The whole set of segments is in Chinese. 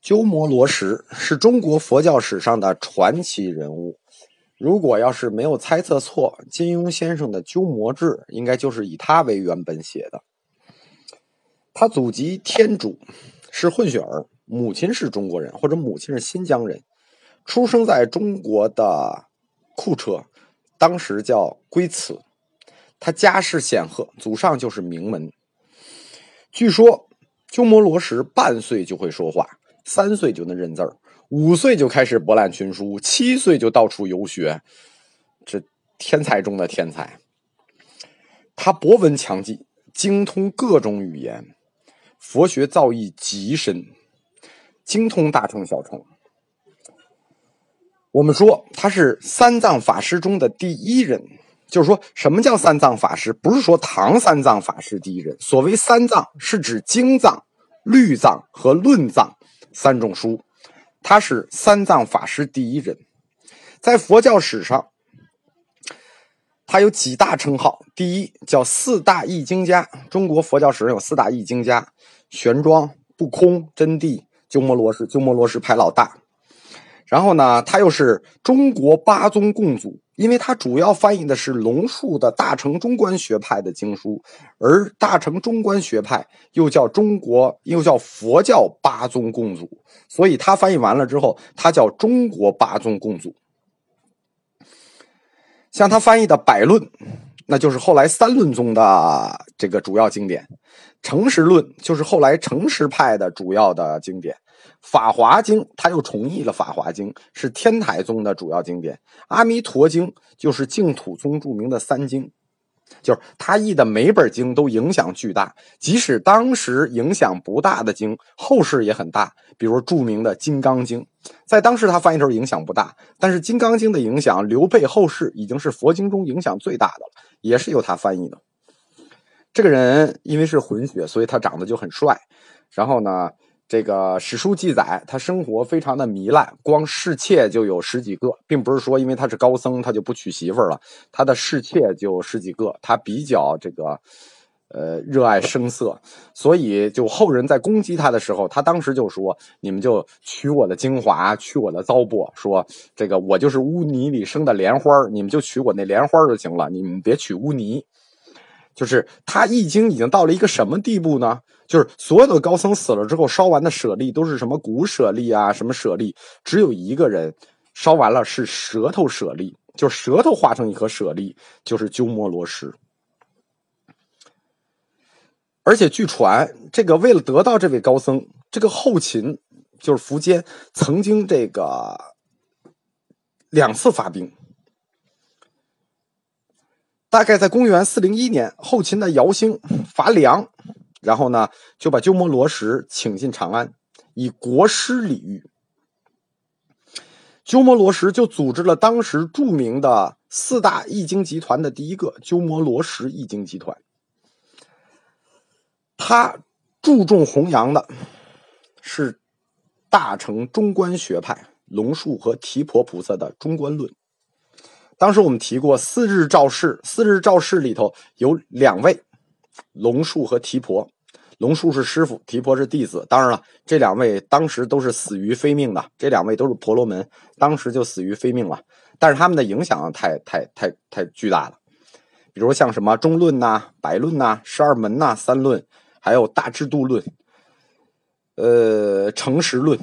鸠摩罗什是中国佛教史上的传奇人物。如果要是没有猜测错，金庸先生的《鸠摩智》应该就是以他为原本写的。他祖籍天竺，是混血儿，母亲是中国人或者母亲是新疆人，出生在中国的库车，当时叫龟兹。他家世显赫，祖上就是名门。据说鸠摩罗什半岁就会说话。三岁就能认字儿，五岁就开始博览群书，七岁就到处游学，这天才中的天才。他博闻强记，精通各种语言，佛学造诣极深，精通大乘小乘。我们说他是三藏法师中的第一人，就是说什么叫三藏法师？不是说唐三藏法师第一人。所谓三藏，是指经藏、律藏和论藏。三种书，他是三藏法师第一人，在佛教史上，他有几大称号。第一叫四大译经家，中国佛教史上有四大译经家：玄奘、不空、真谛、鸠摩罗什。鸠摩罗什排老大。然后呢，他又是中国八宗共祖，因为他主要翻译的是龙树的大乘中观学派的经书，而大乘中观学派又叫中国，又叫佛教八宗共祖，所以他翻译完了之后，他叫中国八宗共祖。像他翻译的《百论》，那就是后来三论宗的这个主要经典，《诚实论》就是后来诚实派的主要的经典。法华经，他又重译了法华经，是天台宗的主要经典。阿弥陀经就是净土宗著名的三经，就是他译的每本经都影响巨大。即使当时影响不大的经，后世也很大。比如著名的《金刚经》，在当时他翻译的时候影响不大，但是《金刚经》的影响流配后世，已经是佛经中影响最大的了，也是由他翻译的。这个人因为是混血，所以他长得就很帅。然后呢？这个史书记载，他生活非常的糜烂，光侍妾就有十几个，并不是说因为他是高僧，他就不娶媳妇了。他的侍妾就十几个，他比较这个，呃，热爱声色，所以就后人在攻击他的时候，他当时就说：“你们就取我的精华，取我的糟粕，说这个我就是污泥里生的莲花，你们就取我那莲花就行了，你们别取污泥。”就是他易经已经到了一个什么地步呢？就是所有的高僧死了之后烧完的舍利都是什么骨舍利啊，什么舍利，只有一个人烧完了是舌头舍利，就舌头化成一颗舍利，就是鸠摩罗什。而且据传，这个为了得到这位高僧，这个后秦就是苻坚曾经这个两次发兵。大概在公元四零一年，后秦的姚兴伐梁，然后呢就把鸠摩罗什请进长安，以国师礼遇。鸠摩罗什就组织了当时著名的四大易经集团的第一个鸠摩罗什易经集团。他注重弘扬的是大乘中观学派龙树和提婆菩萨的中观论。当时我们提过四日赵氏，四日赵氏里头有两位，龙树和提婆。龙树是师傅，提婆是弟子。当然了，这两位当时都是死于非命的，这两位都是婆罗门，当时就死于非命了。但是他们的影响太太太太巨大了，比如像什么中论呐、百论呐、十二门呐、三论，还有大智度论，呃，诚实论。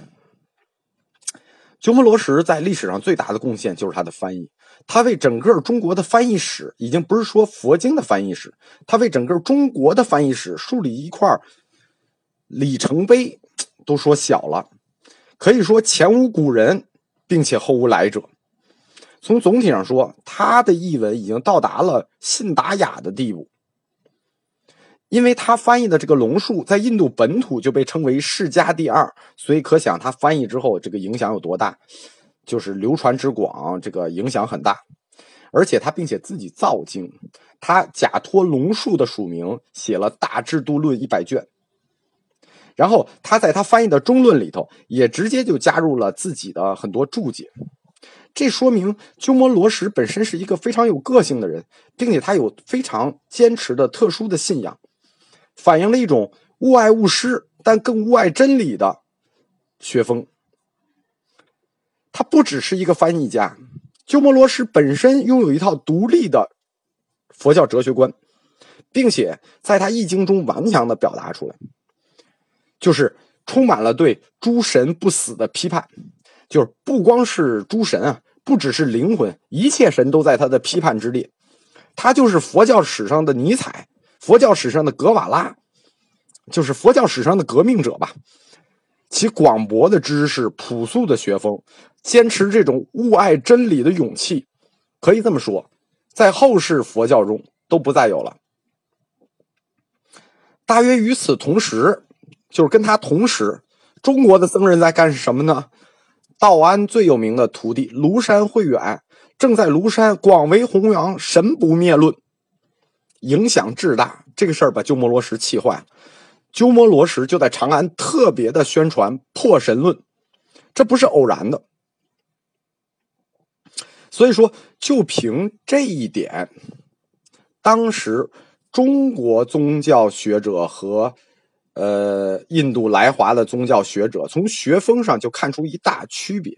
鸠摩罗什在历史上最大的贡献就是他的翻译。他为整个中国的翻译史，已经不是说佛经的翻译史，他为整个中国的翻译史树立一块里程碑，都说小了，可以说前无古人，并且后无来者。从总体上说，他的译文已经到达了信达雅的地步，因为他翻译的这个龙树在印度本土就被称为世家第二，所以可想他翻译之后这个影响有多大。就是流传之广，这个影响很大，而且他并且自己造经，他假托龙树的署名写了《大智度论》一百卷，然后他在他翻译的中论里头也直接就加入了自己的很多注解，这说明鸠摩罗什本身是一个非常有个性的人，并且他有非常坚持的特殊的信仰，反映了一种物爱勿施但更物爱真理的学风。他不只是一个翻译家，鸠摩罗什本身拥有一套独立的佛教哲学观，并且在他《易经》中顽强的表达出来，就是充满了对诸神不死的批判，就是不光是诸神啊，不只是灵魂，一切神都在他的批判之列。他就是佛教史上的尼采，佛教史上的格瓦拉，就是佛教史上的革命者吧。其广博的知识、朴素的学风、坚持这种物爱真理的勇气，可以这么说，在后世佛教中都不再有了。大约与此同时，就是跟他同时，中国的僧人在干什么呢？道安最有名的徒弟庐山慧远，正在庐山广为弘扬“神不灭论”，影响至大。这个事儿把鸠摩罗什气坏了。鸠摩罗什就在长安特别的宣传破神论，这不是偶然的。所以说，就凭这一点，当时中国宗教学者和呃印度来华的宗教学者从学风上就看出一大区别，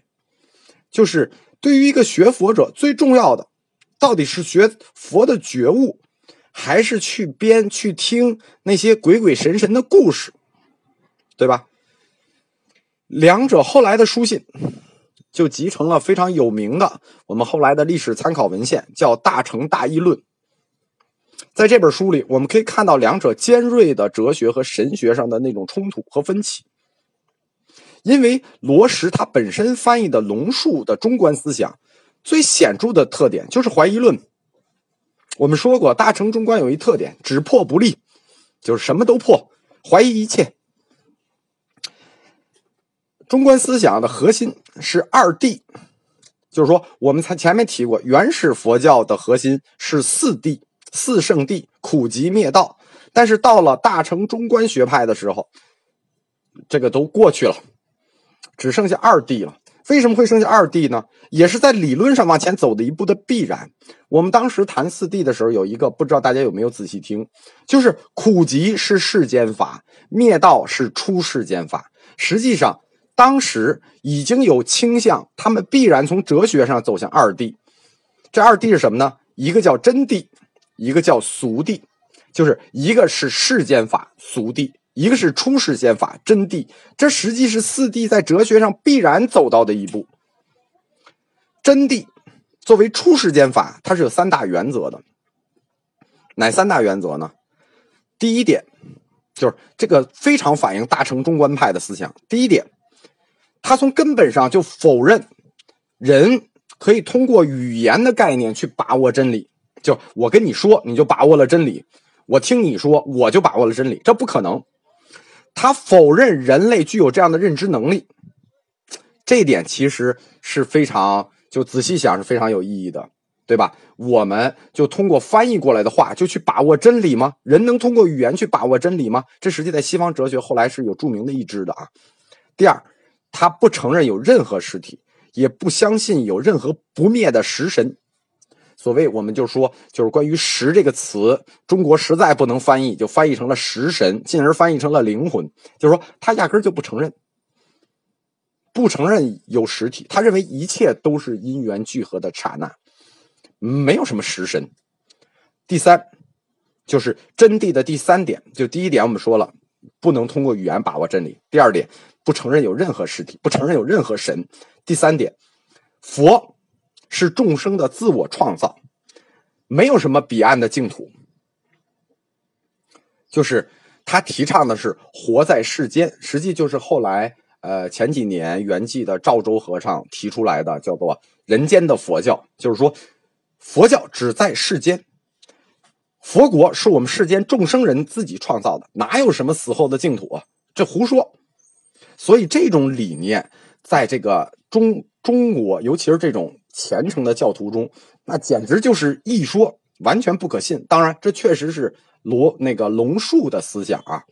就是对于一个学佛者最重要的，到底是学佛的觉悟。还是去编去听那些鬼鬼神神的故事，对吧？两者后来的书信就集成了非常有名的我们后来的历史参考文献，叫《大成大义论》。在这本书里，我们可以看到两者尖锐的哲学和神学上的那种冲突和分歧。因为罗什他本身翻译的龙树的中观思想，最显著的特点就是怀疑论。我们说过，大乘中观有一特点，只破不立，就是什么都破，怀疑一切。中观思想的核心是二谛，就是说，我们才前面提过，原始佛教的核心是四谛、四圣谛，苦集灭道。但是到了大乘中观学派的时候，这个都过去了，只剩下二谛了。为什么会剩下二谛呢？也是在理论上往前走的一步的必然。我们当时谈四谛的时候，有一个不知道大家有没有仔细听，就是苦集是世间法，灭道是出世间法。实际上，当时已经有倾向，他们必然从哲学上走向二谛。这二谛是什么呢？一个叫真谛，一个叫俗谛，就是一个是世间法，俗谛。一个是出世间法真谛，这实际是四谛在哲学上必然走到的一步。真谛作为出世间法，它是有三大原则的。哪三大原则呢？第一点就是这个非常反映大乘中观派的思想。第一点，它从根本上就否认人可以通过语言的概念去把握真理。就我跟你说，你就把握了真理；我听你说，我就把握了真理，这不可能。他否认人类具有这样的认知能力，这一点其实是非常就仔细想是非常有意义的，对吧？我们就通过翻译过来的话就去把握真理吗？人能通过语言去把握真理吗？这实际在西方哲学后来是有著名的一支的啊。第二，他不承认有任何实体，也不相信有任何不灭的食神。所谓我们就说，就是关于“食”这个词，中国实在不能翻译，就翻译成了“食神”，进而翻译成了灵魂。就是说，他压根就不承认，不承认有实体，他认为一切都是因缘聚合的刹那，没有什么食神。第三，就是真谛的第三点，就第一点我们说了，不能通过语言把握真理；第二点，不承认有任何实体，不承认有任何神；第三点，佛。是众生的自我创造，没有什么彼岸的净土。就是他提倡的是活在世间，实际就是后来呃前几年圆寂的赵州和尚提出来的，叫做人间的佛教。就是说，佛教只在世间，佛国是我们世间众生人自己创造的，哪有什么死后的净土啊？这胡说。所以这种理念在这个中中国，尤其是这种。虔诚的教徒中，那简直就是一说，完全不可信。当然，这确实是罗那个龙树的思想啊。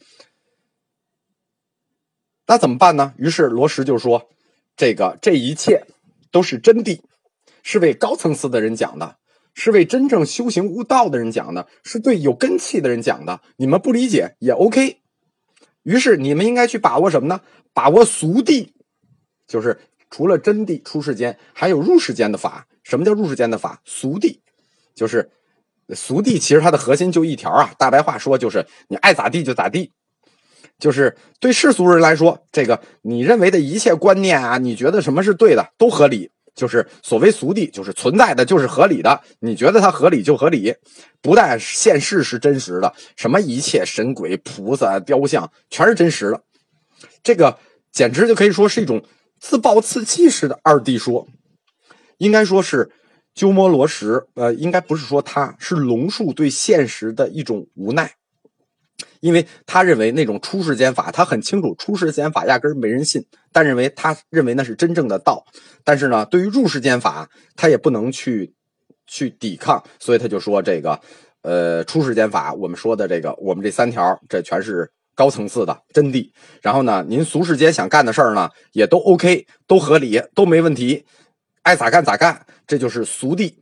那怎么办呢？于是罗什就说：“这个这一切都是真谛，是为高层次的人讲的，是为真正修行悟道的人讲的，是对有根气的人讲的。你们不理解也 OK。于是你们应该去把握什么呢？把握俗谛，就是除了真谛出世间，还有入世间的法。什么叫入世间的法？俗谛，就是俗谛。其实它的核心就一条啊，大白话说就是你爱咋地就咋地。就是对世俗人来说，这个你认为的一切观念啊，你觉得什么是对的都合理。就是所谓俗谛，就是存在的就是合理的，你觉得它合理就合理。不但现世是真实的，什么一切神鬼菩萨雕像全是真实的。这个简直就可以说是一种自暴自弃式的二弟说。应该说是鸠摩罗什，呃，应该不是说他是龙树对现实的一种无奈。因为他认为那种出世间法，他很清楚出世间法压根儿没人信，但认为他认为那是真正的道。但是呢，对于入世间法，他也不能去去抵抗，所以他就说这个，呃，出世间法，我们说的这个，我们这三条，这全是高层次的真谛。然后呢，您俗世间想干的事儿呢，也都 OK，都合理，都没问题，爱咋干咋干，这就是俗谛。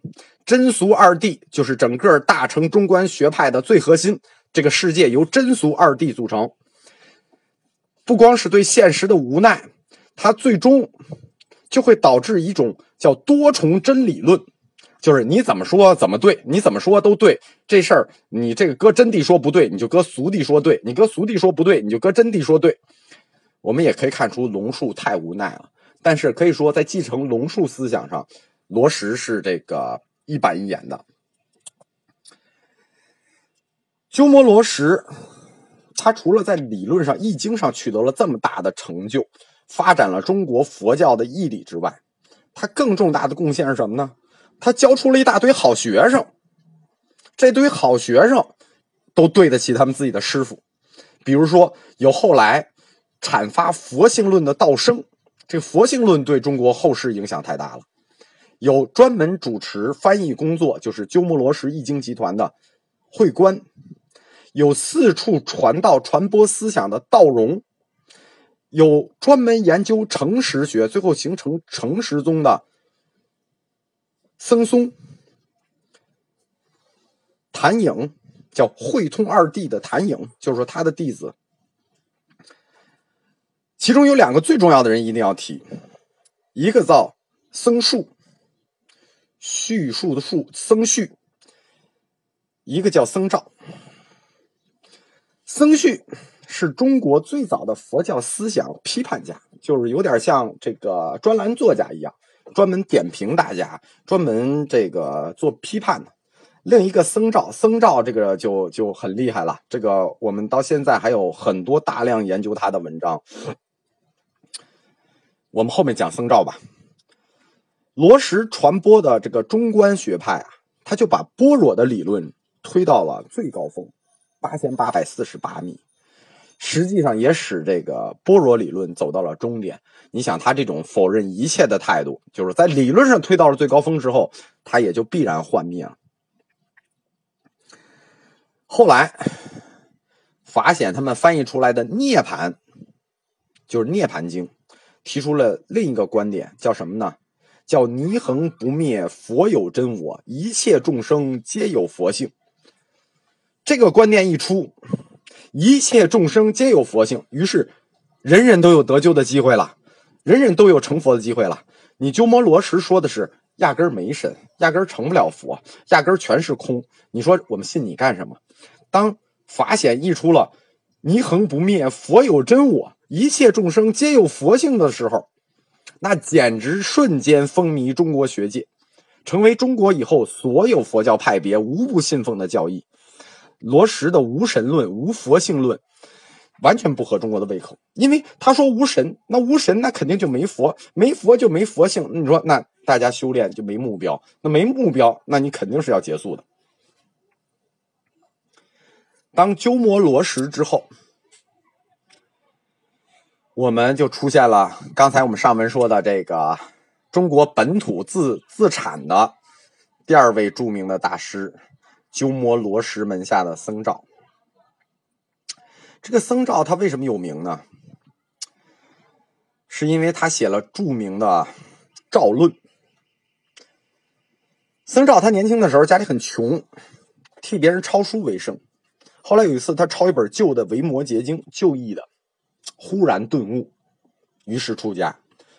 真俗二谛就是整个大乘中观学派的最核心。这个世界由真俗二谛组成，不光是对现实的无奈，它最终就会导致一种叫多重真理论，就是你怎么说怎么对，你怎么说都对。这事儿你这个搁真谛说不对，你就搁俗谛说对；你搁俗谛说不对，你就搁真谛说对。我们也可以看出龙树太无奈了，但是可以说在继承龙树思想上，罗什是这个一板一眼的。鸠摩罗什，他除了在理论上、易经上取得了这么大的成就，发展了中国佛教的义理之外，他更重大的贡献是什么呢？他教出了一大堆好学生，这堆好学生都对得起他们自己的师傅。比如说，有后来阐发佛性论的道生，这佛性论对中国后世影响太大了。有专门主持翻译工作，就是鸠摩罗什译经集团的会官。有四处传道、传播思想的道荣，有专门研究诚实学，最后形成诚实宗的僧松、谭颖，叫慧通二帝的谭颖，就是说他的弟子。其中有两个最重要的人一定要提，一个叫僧树，叙述的述，僧序；一个叫僧肇。僧绪是中国最早的佛教思想批判家，就是有点像这个专栏作家一样，专门点评大家，专门这个做批判的。另一个僧肇，僧肇这个就就很厉害了，这个我们到现在还有很多大量研究他的文章。我们后面讲僧肇吧。罗什传播的这个中观学派啊，他就把般若的理论推到了最高峰。八千八百四十八米，实际上也使这个般若理论走到了终点。你想，他这种否认一切的态度，就是在理论上推到了最高峰之后，他也就必然幻灭了。后来，法显他们翻译出来的《涅盘》，就是《涅盘经》，提出了另一个观点，叫什么呢？叫“泥恒不灭，佛有真我，一切众生皆有佛性。”这个观念一出，一切众生皆有佛性，于是人人都有得救的机会了，人人都有成佛的机会了。你鸠摩罗什说的是压根儿没神，压根儿成不了佛，压根儿全是空。你说我们信你干什么？当法显一出了“泥恒不灭，佛有真我，一切众生皆有佛性”的时候，那简直瞬间风靡中国学界，成为中国以后所有佛教派别无不信奉的教义。罗什的无神论、无佛性论，完全不合中国的胃口。因为他说无神，那无神那肯定就没佛，没佛就没佛性。你说那大家修炼就没目标，那没目标，那你肯定是要结束的。当鸠摩罗什之后，我们就出现了刚才我们上文说的这个中国本土自自产的第二位著名的大师。鸠摩罗什门下的僧肇，这个僧肇他为什么有名呢？是因为他写了著名的《肇论》。僧肇他年轻的时候家里很穷，替别人抄书为生。后来有一次，他抄一本旧的《维摩诘经》，旧译的，忽然顿悟，于是出家。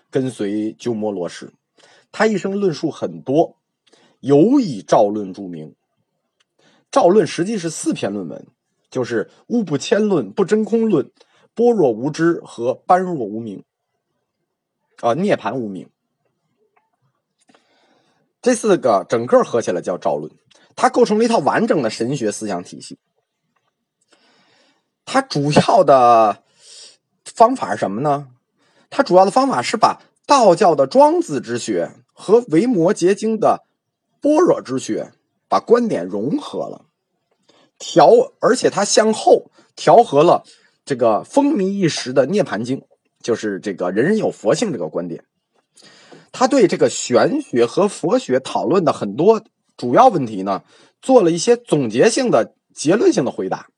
跟随鸠摩罗什。他一生论述很多，尤以赵论著名。赵论实际是四篇论文，就是《物不迁论》《不真空论》《般若无知》和《般若无名》啊，《涅盘无名》这四个整个合起来叫赵论，它构成了一套完整的神学思想体系。它主要的方法是什么呢？它主要的方法是把道教的庄子之学和维摩诘经的般若之学。把观点融合了，调，而且他向后调和了这个风靡一时的《涅盘经》，就是这个人人有佛性这个观点。他对这个玄学和佛学讨论的很多主要问题呢，做了一些总结性的、结论性的回答。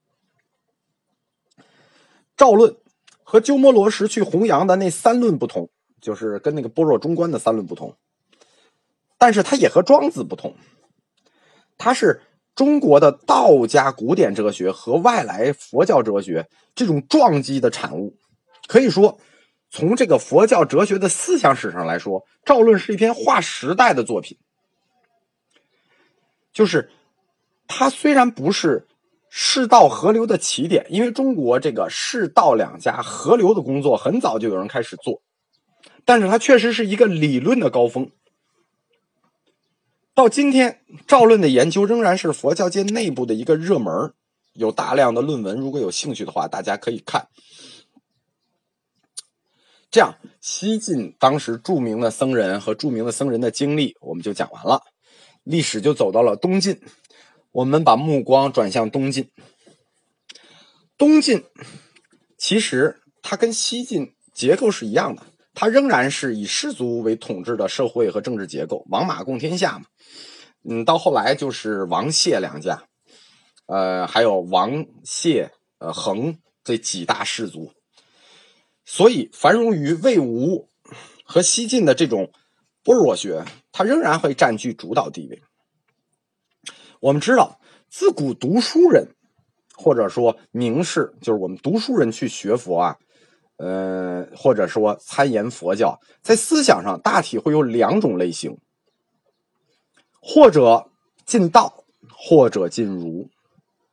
赵论和鸠摩罗什去弘扬的那三论不同，就是跟那个般若中观的三论不同，但是他也和庄子不同。它是中国的道家古典哲学和外来佛教哲学这种撞击的产物，可以说，从这个佛教哲学的思想史上来说，《赵论》是一篇划时代的作品。就是它虽然不是世道合流的起点，因为中国这个世道两家合流的工作很早就有人开始做，但是它确实是一个理论的高峰。到今天，赵论的研究仍然是佛教界内部的一个热门有大量的论文。如果有兴趣的话，大家可以看。这样，西晋当时著名的僧人和著名的僧人的经历，我们就讲完了。历史就走到了东晋，我们把目光转向东晋。东晋其实它跟西晋结构是一样的，它仍然是以氏族为统治的社会和政治结构，王马共天下嘛。嗯，到后来就是王谢两家，呃，还有王谢、呃恒这几大氏族，所以繁荣于魏吴和西晋的这种般若学，它仍然会占据主导地位。我们知道，自古读书人或者说名士，就是我们读书人去学佛啊，呃，或者说参研佛教，在思想上大体会有两种类型。或者进道，或者进儒，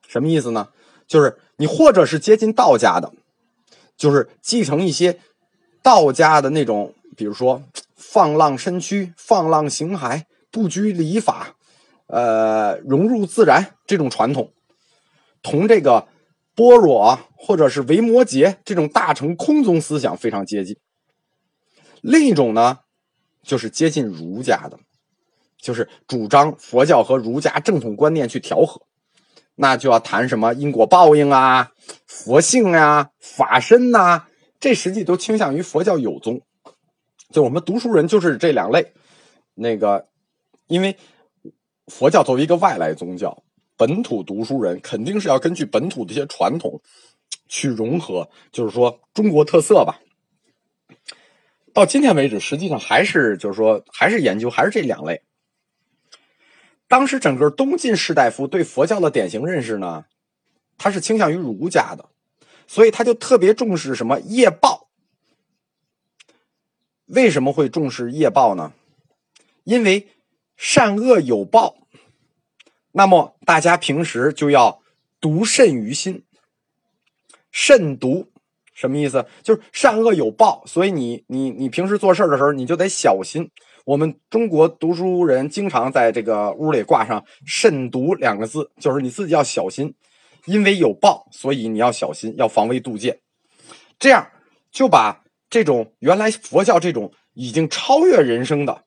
什么意思呢？就是你或者是接近道家的，就是继承一些道家的那种，比如说放浪身躯、放浪形骸、不拘礼法，呃，融入自然这种传统，同这个般若或者是维摩诘这种大乘空宗思想非常接近。另一种呢，就是接近儒家的。就是主张佛教和儒家正统观念去调和，那就要谈什么因果报应啊、佛性呀、法身呐，这实际都倾向于佛教有宗。就我们读书人就是这两类。那个，因为佛教作为一个外来宗教，本土读书人肯定是要根据本土的一些传统去融合，就是说中国特色吧。到今天为止，实际上还是就是说还是研究还是这两类。当时整个东晋士大夫对佛教的典型认识呢，他是倾向于儒家的，所以他就特别重视什么业报。为什么会重视业报呢？因为善恶有报，那么大家平时就要读慎于心。慎独什么意思？就是善恶有报，所以你你你平时做事的时候，你就得小心。我们中国读书人经常在这个屋里挂上“慎独”两个字，就是你自己要小心，因为有报，所以你要小心，要防微杜渐。这样就把这种原来佛教这种已经超越人生的、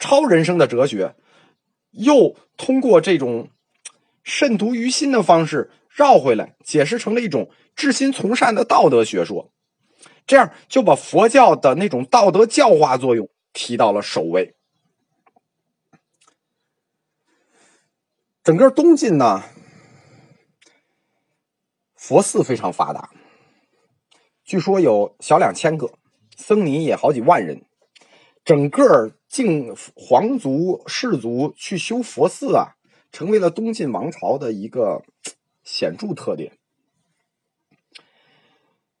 超人生的哲学，又通过这种慎独于心的方式绕回来，解释成了一种至心从善的道德学说。这样就把佛教的那种道德教化作用。提到了首位。整个东晋呢，佛寺非常发达，据说有小两千个，僧尼也好几万人。整个晋皇族士族去修佛寺啊，成为了东晋王朝的一个显著特点。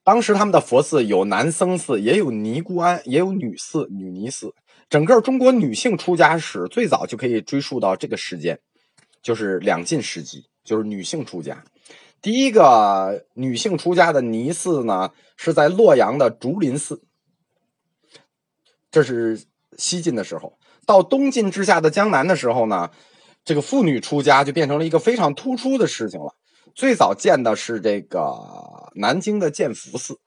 当时他们的佛寺有男僧寺，也有尼姑庵，也有女寺、女尼寺。整个中国女性出家史最早就可以追溯到这个时间，就是两晋时期，就是女性出家。第一个女性出家的尼寺呢，是在洛阳的竹林寺。这是西晋的时候，到东晋之下的江南的时候呢，这个妇女出家就变成了一个非常突出的事情了。最早建的是这个南京的建福寺。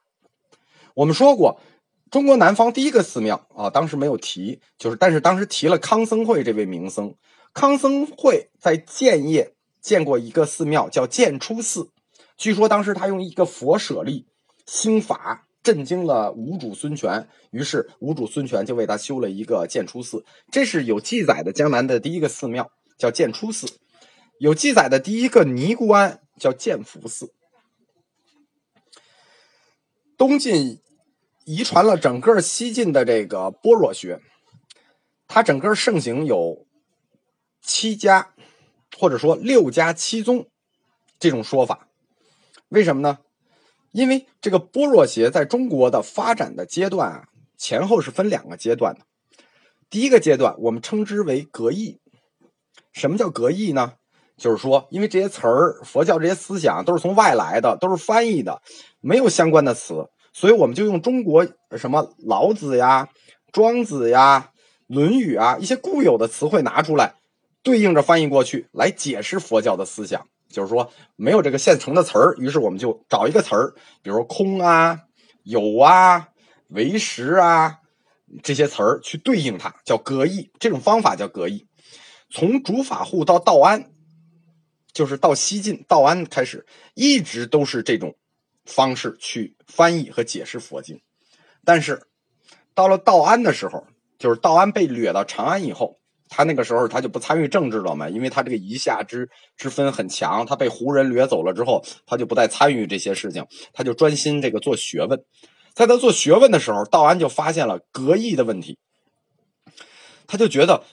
我们说过，中国南方第一个寺庙啊，当时没有提，就是但是当时提了康僧会这位名僧。康僧会在建业建过一个寺庙，叫建初寺。据说当时他用一个佛舍利兴法，震惊了五主孙权，于是五主孙权就为他修了一个建初寺。这是有记载的江南的第一个寺庙，叫建初寺。有记载的第一个尼姑庵。叫建福寺。东晋遗传了整个西晋的这个般若学，它整个盛行有七家，或者说六家七宗这种说法。为什么呢？因为这个般若学在中国的发展的阶段啊，前后是分两个阶段的。第一个阶段我们称之为格义。什么叫格义呢？就是说，因为这些词儿，佛教这些思想都是从外来的，都是翻译的，没有相关的词，所以我们就用中国什么老子呀、庄子呀、论语啊一些固有的词汇拿出来，对应着翻译过去，来解释佛教的思想。就是说，没有这个现成的词儿，于是我们就找一个词儿，比如空啊、有啊、为实啊这些词儿去对应它，叫格义。这种方法叫格义。从主法护到道安。就是到西晋道安开始，一直都是这种方式去翻译和解释佛经。但是到了道安的时候，就是道安被掠到长安以后，他那个时候他就不参与政治了嘛，因为他这个夷夏之之分很强。他被胡人掠走了之后，他就不再参与这些事情，他就专心这个做学问。在他做学问的时候，道安就发现了格义的问题，他就觉得。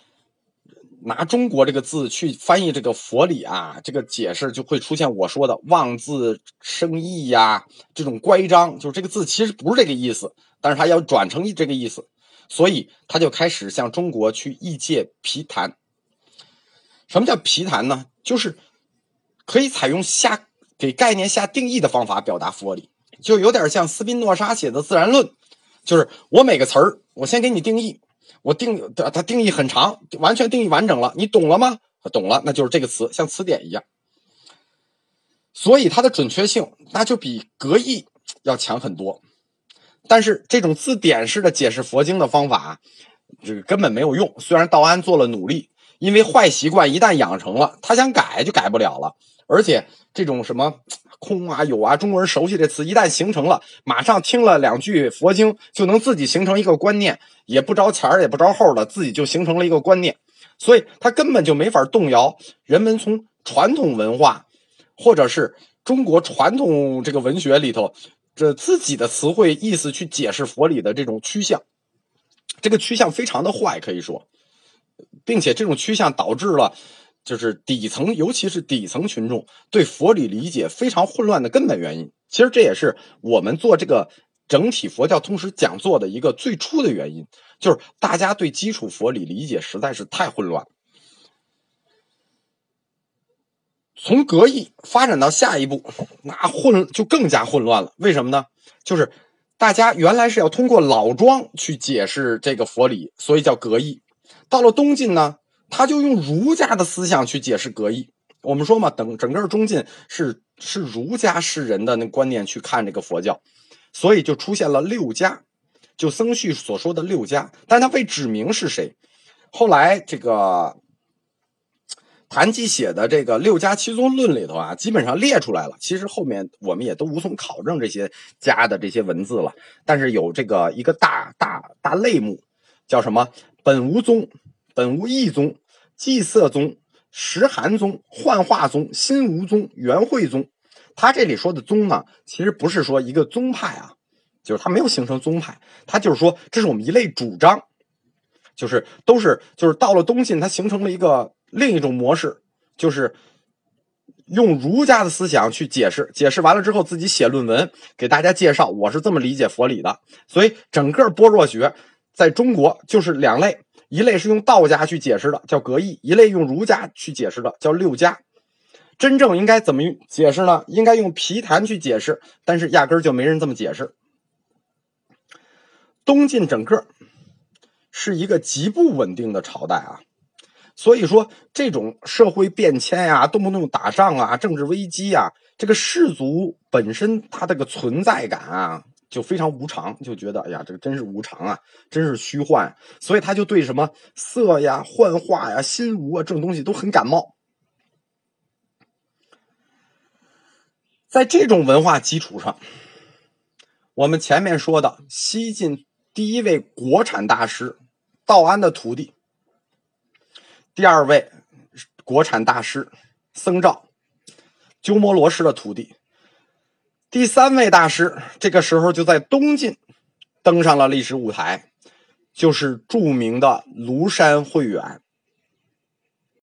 拿中国这个字去翻译这个佛理啊，这个解释就会出现我说的妄字生义呀，这种乖张，就是这个字其实不是这个意思，但是他要转成这个意思，所以他就开始向中国去译介皮谈。什么叫皮谈呢？就是可以采用下给概念下定义的方法表达佛理，就有点像斯宾诺莎写的《自然论》，就是我每个词儿，我先给你定义。我定它，它定义很长，完全定义完整了，你懂了吗？懂了，那就是这个词，像词典一样。所以它的准确性那就比格义要强很多。但是这种字典式的解释佛经的方法，这个根本没有用。虽然道安做了努力，因为坏习惯一旦养成了，他想改就改不了了。而且这种什么。空啊有啊，中国人熟悉这词，一旦形成了，马上听了两句佛经，就能自己形成一个观念，也不着前儿也不着后的，自己就形成了一个观念，所以他根本就没法动摇人们从传统文化，或者是中国传统这个文学里头，这自己的词汇意思去解释佛理的这种趋向，这个趋向非常的坏，可以说，并且这种趋向导致了。就是底层，尤其是底层群众对佛理理解非常混乱的根本原因。其实这也是我们做这个整体佛教通识讲座的一个最初的原因，就是大家对基础佛理理解实在是太混乱。从格义发展到下一步，那混就更加混乱了。为什么呢？就是大家原来是要通过老庄去解释这个佛理，所以叫格义。到了东晋呢？他就用儒家的思想去解释格义。我们说嘛，等整个中晋是是儒家士人的那观念去看这个佛教，所以就出现了六家，就僧绪所说的六家，但他未指明是谁。后来这个谭基写的这个六家七宗论里头啊，基本上列出来了。其实后面我们也都无从考证这些家的这些文字了，但是有这个一个大大大类目，叫什么本无宗。本无义宗、祭色宗、石函宗、幻化宗、心无宗、元会宗。他这里说的宗呢，其实不是说一个宗派啊，就是他没有形成宗派，他就是说这是我们一类主张，就是都是就是到了东晋，它形成了一个另一种模式，就是用儒家的思想去解释，解释完了之后自己写论文给大家介绍，我是这么理解佛理的。所以整个般若学在中国就是两类，一类是用道家去解释的，叫格义；一类用儒家去解释的，叫六家。真正应该怎么解释呢？应该用皮谈去解释，但是压根儿就没人这么解释。东晋整个是一个极不稳定的朝代啊。所以说，这种社会变迁呀，动不动打仗啊，政治危机啊，这个士族本身他这个存在感啊，就非常无常，就觉得哎呀，这个真是无常啊，真是虚幻，所以他就对什么色呀、幻化呀、心无啊这种东西都很感冒。在这种文化基础上，我们前面说的西晋第一位国产大师道安的徒弟。第二位国产大师僧兆，鸠摩罗什的徒弟。第三位大师这个时候就在东晋登上了历史舞台，就是著名的庐山慧远。